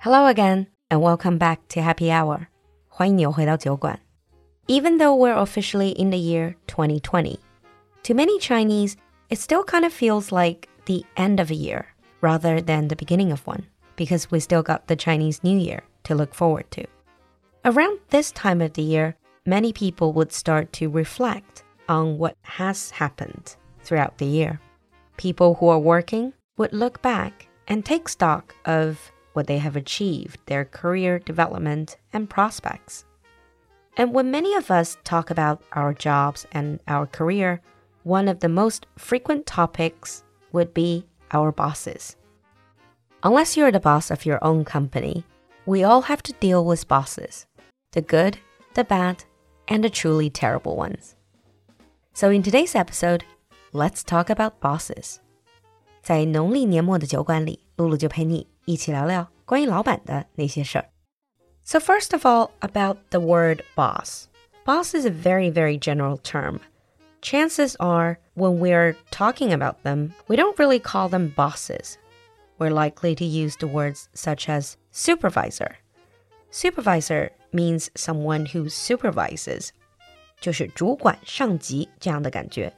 Hello again, and welcome back to Happy Hour. 欢迎你又回到酒馆. Even though we're officially in the year 2020, to many Chinese, it still kind of feels like the end of a year rather than the beginning of one, because we still got the Chinese New Year to look forward to. Around this time of the year, many people would start to reflect on what has happened throughout the year. People who are working would look back and take stock of what they have achieved, their career development, and prospects. And when many of us talk about our jobs and our career, one of the most frequent topics would be our bosses. Unless you're the boss of your own company, we all have to deal with bosses the good, the bad, and the truly terrible ones. So, in today's episode, let's talk about bosses. 在农历年末的酒馆里，露露就陪你 一起聊聊关于老板的那些事儿。So first of all, about the word boss. Boss is a very, very general term. Chances are, when we're talking about them, we don't really call them bosses. We're likely to use the words such as supervisor. Supervisor means someone who supervises. 就是主管、上级这样的感觉。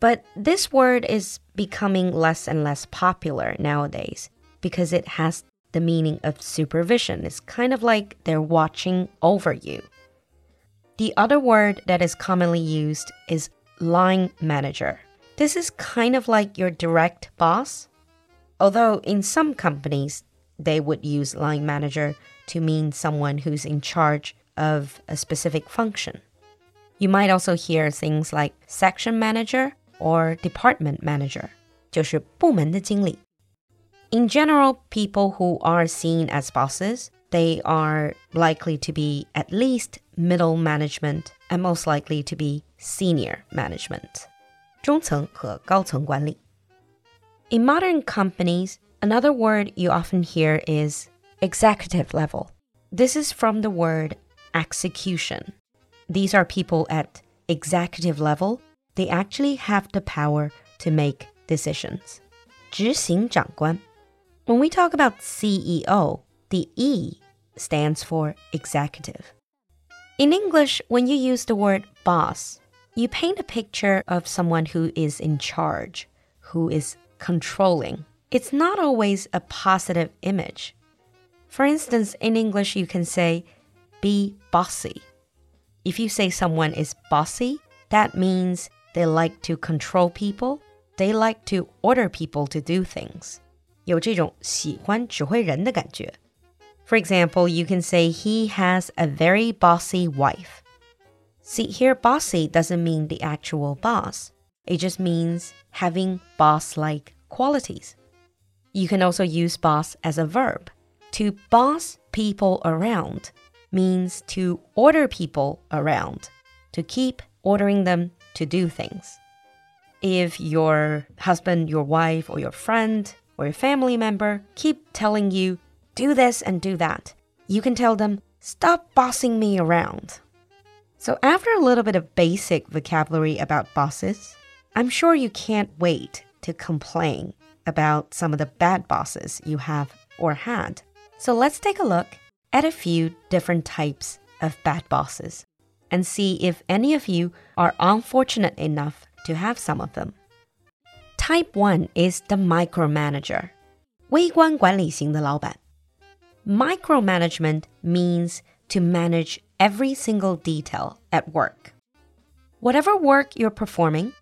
but this word is becoming less and less popular nowadays because it has the meaning of supervision. It's kind of like they're watching over you. The other word that is commonly used is line manager. This is kind of like your direct boss, although in some companies they would use line manager to mean someone who's in charge of a specific function. You might also hear things like section manager or department manager, 就是部门的经理. In general, people who are seen as bosses, they are likely to be at least middle management and most likely to be senior management. 中层和高层管理. In modern companies, another word you often hear is executive level. This is from the word execution. These are people at executive level they actually have the power to make decisions. 执行长官. when we talk about CEO, the E stands for executive. In English, when you use the word boss, you paint a picture of someone who is in charge, who is controlling. It's not always a positive image. For instance, in English, you can say, be bossy. If you say someone is bossy, that means they like to control people. They like to order people to do things. 有这种喜欢指挥人的感觉. For example, you can say he has a very bossy wife. See, here bossy doesn't mean the actual boss. It just means having boss-like qualities. You can also use boss as a verb. To boss people around means to order people around, to keep ordering them to do things. If your husband, your wife, or your friend, or your family member keep telling you, do this and do that, you can tell them, stop bossing me around. So, after a little bit of basic vocabulary about bosses, I'm sure you can't wait to complain about some of the bad bosses you have or had. So, let's take a look at a few different types of bad bosses and see if any of you are unfortunate enough to have some of them. Type 1 is the micromanager. 微观管理型的老板. Micromanagement means to manage every single detail at work. Whatever work you're performing,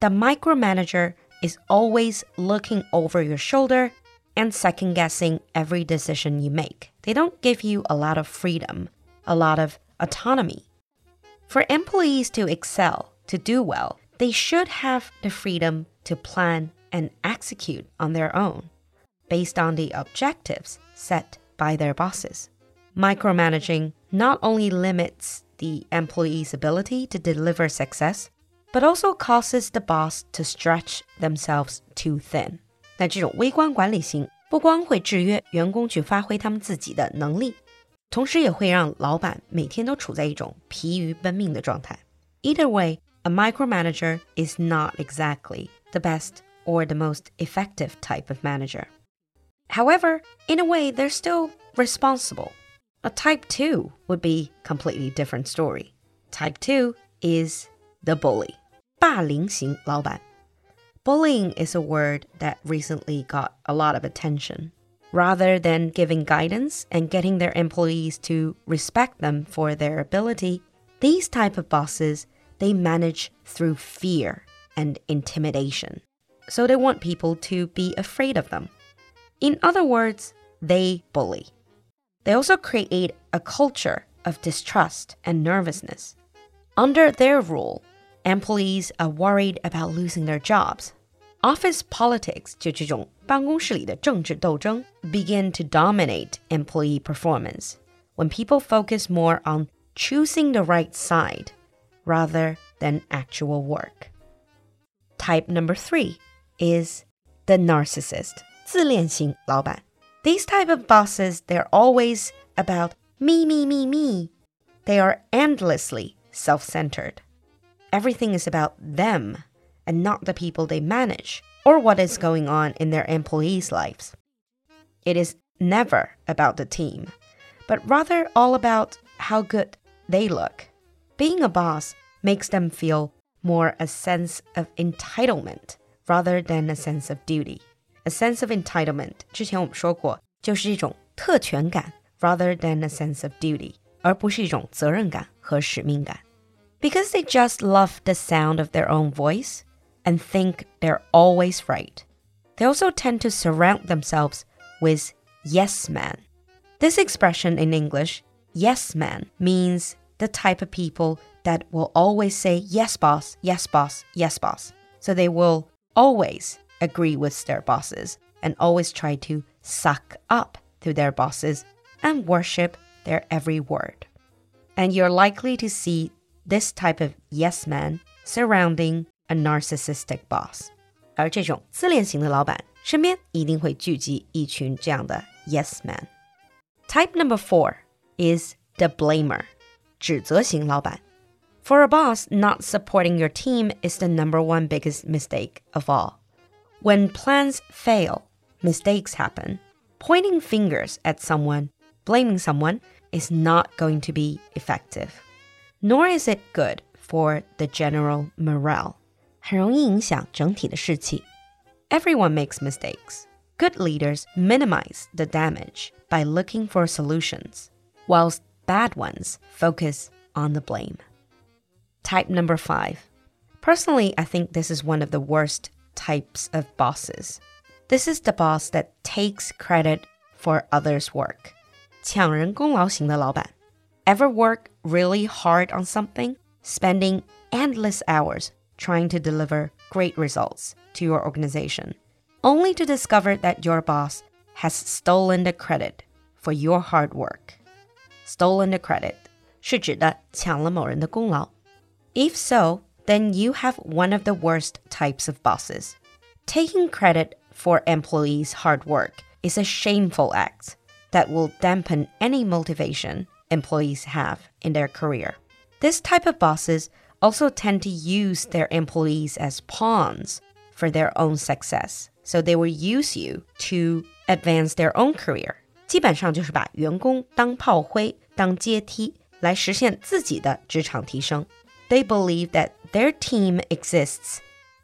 the micromanager is always looking over your shoulder and second guessing every decision you make. They don't give you a lot of freedom, a lot of autonomy. For employees to excel, to do well, they should have the freedom to plan and execute on their own based on the objectives set by their bosses. Micromanaging not only limits the employee's ability to deliver success, but also causes the boss to stretch themselves too thin. 那这种微观管理型不光会制约员工去发挥他们自己的能力，同时也会让老板每天都处在一种疲于奔命的状态。Either way, a micromanager is not exactly the best or the most effective type of manager. However, in a way, they're still responsible. A type 2 would be completely different story. Type 2 is the bully. 霸凌型老板. Bullying is a word that recently got a lot of attention. Rather than giving guidance and getting their employees to respect them for their ability, these type of bosses, they manage through fear and intimidation. So they want people to be afraid of them. In other words, they bully. They also create a culture of distrust and nervousness. Under their rule, employees are worried about losing their jobs. Office politics 就这种办公室里的政治斗争 begin to dominate employee performance when people focus more on choosing the right side rather than actual work. Type number 3 is the narcissist. 自恋型老板. These type of bosses, they're always about me, me, me, me. They are endlessly self centered. Everything is about them and not the people they manage or what is going on in their employees' lives. It is never about the team, but rather all about how good they look. Being a boss makes them feel more a sense of entitlement rather than a sense of duty. A sense of entitlement 之前我们说过，就是一种特权感 rather than a sense of duty，而不是一种责任感和使命感。Because they just love the sound of their own voice and think they're always right. They also tend to surround themselves with yes men. This expression in English, yes man, means the type of people that will always say yes boss, yes boss, yes boss. So they will always agree with their bosses and always try to suck up to their bosses and worship their every word. And you're likely to see this type of yes man surrounding a narcissistic boss. 而这种自恋型的老板身边一定会聚集一群这样的 yes man. Type number four is the blamer. 指责型老板. For a boss, not supporting your team is the number one biggest mistake of all. When plans fail, mistakes happen. Pointing fingers at someone, blaming someone, is not going to be effective. Nor is it good for the general morale. Everyone makes mistakes. Good leaders minimize the damage by looking for solutions, whilst bad ones focus on the blame. Type number five. Personally, I think this is one of the worst types of bosses. This is the boss that takes credit for others' work. 抢人功劳型的老板. Ever work really hard on something, spending endless hours trying to deliver great results to your organization, only to discover that your boss has stolen the credit for your hard work. Stolen the credit 是指的抢了某人的功劳. If so, then you have one of the worst types of bosses. Taking credit for employees' hard work is a shameful act that will dampen any motivation employees have in their career. This type of bosses also tend to use their employees as pawns for their own success. So they will use you to advance their own career. 基本上就是把员工当炮灰、当阶梯来实现自己的职场提升。They believe that their team exists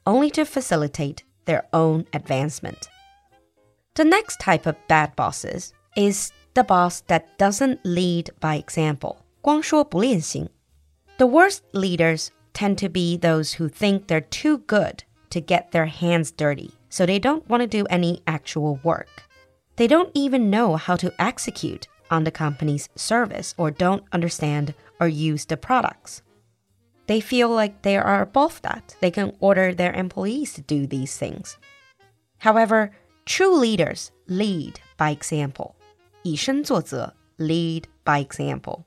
only to facilitate their own advancement. The next type of bad bosses is the boss that doesn't lead by example. 光说不练型. The worst leaders tend to be those who think they're too good to get their hands dirty, so they don't want to do any actual work. They don't even know how to execute on the company's service or don't understand or use the products. They feel like they are above that. They can order their employees to do these things. However, true leaders lead by example. 以身作则, lead by example.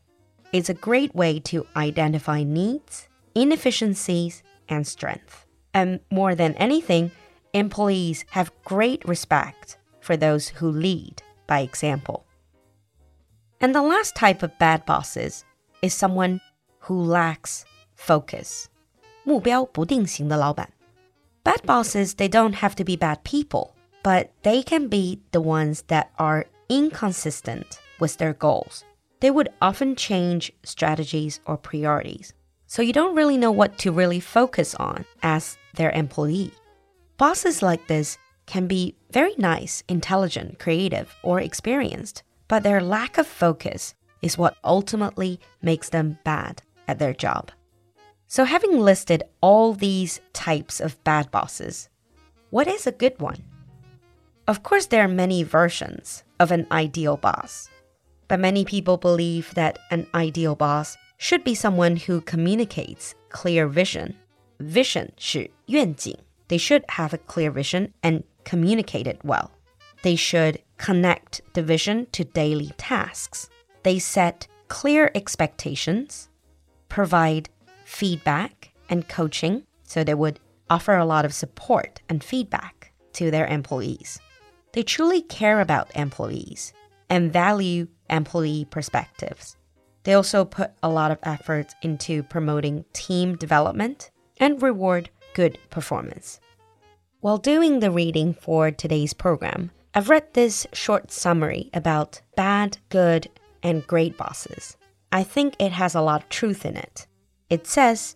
It's a great way to identify needs, inefficiencies, and strength. And more than anything, employees have great respect for those who lead by example. And the last type of bad bosses is someone who lacks focus. 目标不定型的老板. Bad bosses, they don't have to be bad people, but they can be the ones that are inconsistent with their goals. They would often change strategies or priorities. So you don't really know what to really focus on as their employee. Bosses like this can be very nice, intelligent, creative, or experienced, but their lack of focus is what ultimately makes them bad at their job. So, having listed all these types of bad bosses, what is a good one? Of course, there are many versions of an ideal boss, but many people believe that an ideal boss should be someone who communicates clear vision. Vision 是愿景. They should have a clear vision and communicate it well. They should connect the vision to daily tasks. They set clear expectations, provide feedback and coaching, so they would offer a lot of support and feedback to their employees. They truly care about employees and value employee perspectives. They also put a lot of effort into promoting team development and reward good performance. While doing the reading for today's program, I've read this short summary about bad, good, and great bosses. I think it has a lot of truth in it. It says,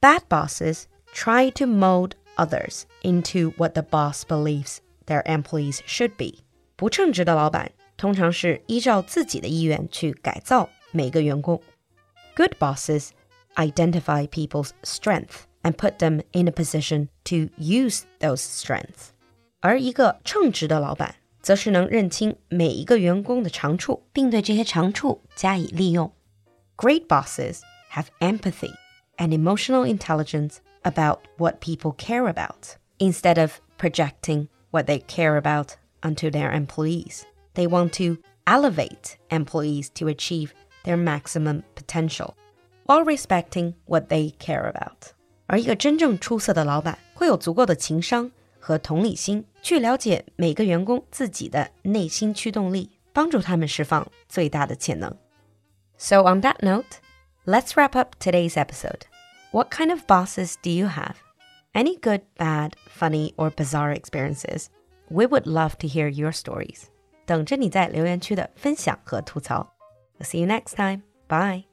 bad bosses try to mold others into what the boss believes their employees should be. 不称职的老板通常是依照自己的意愿去改造每个员工。Good bosses identify people's strength and put them in a position to use those strengths. 而一个称职的老板，则是能认清每一个员工的长处，并对这些长处加以利用。Great bosses have empathy and emotional intelligence about what people care about instead of projecting what they care about onto their employees. They want to elevate employees to achieve their maximum potential while respecting what they care about. 而一个真正出色的老板会有足够的情商和同理心，去了解每个员工自己的内心驱动力，帮助他们释放最大的潜能。So on that note, let's wrap up today's episode. What kind of bosses do you have? Any good, bad, funny, or bizarre experiences? We would love to hear your stories. 等着你在留言区的分享和吐槽。will see you next time. Bye.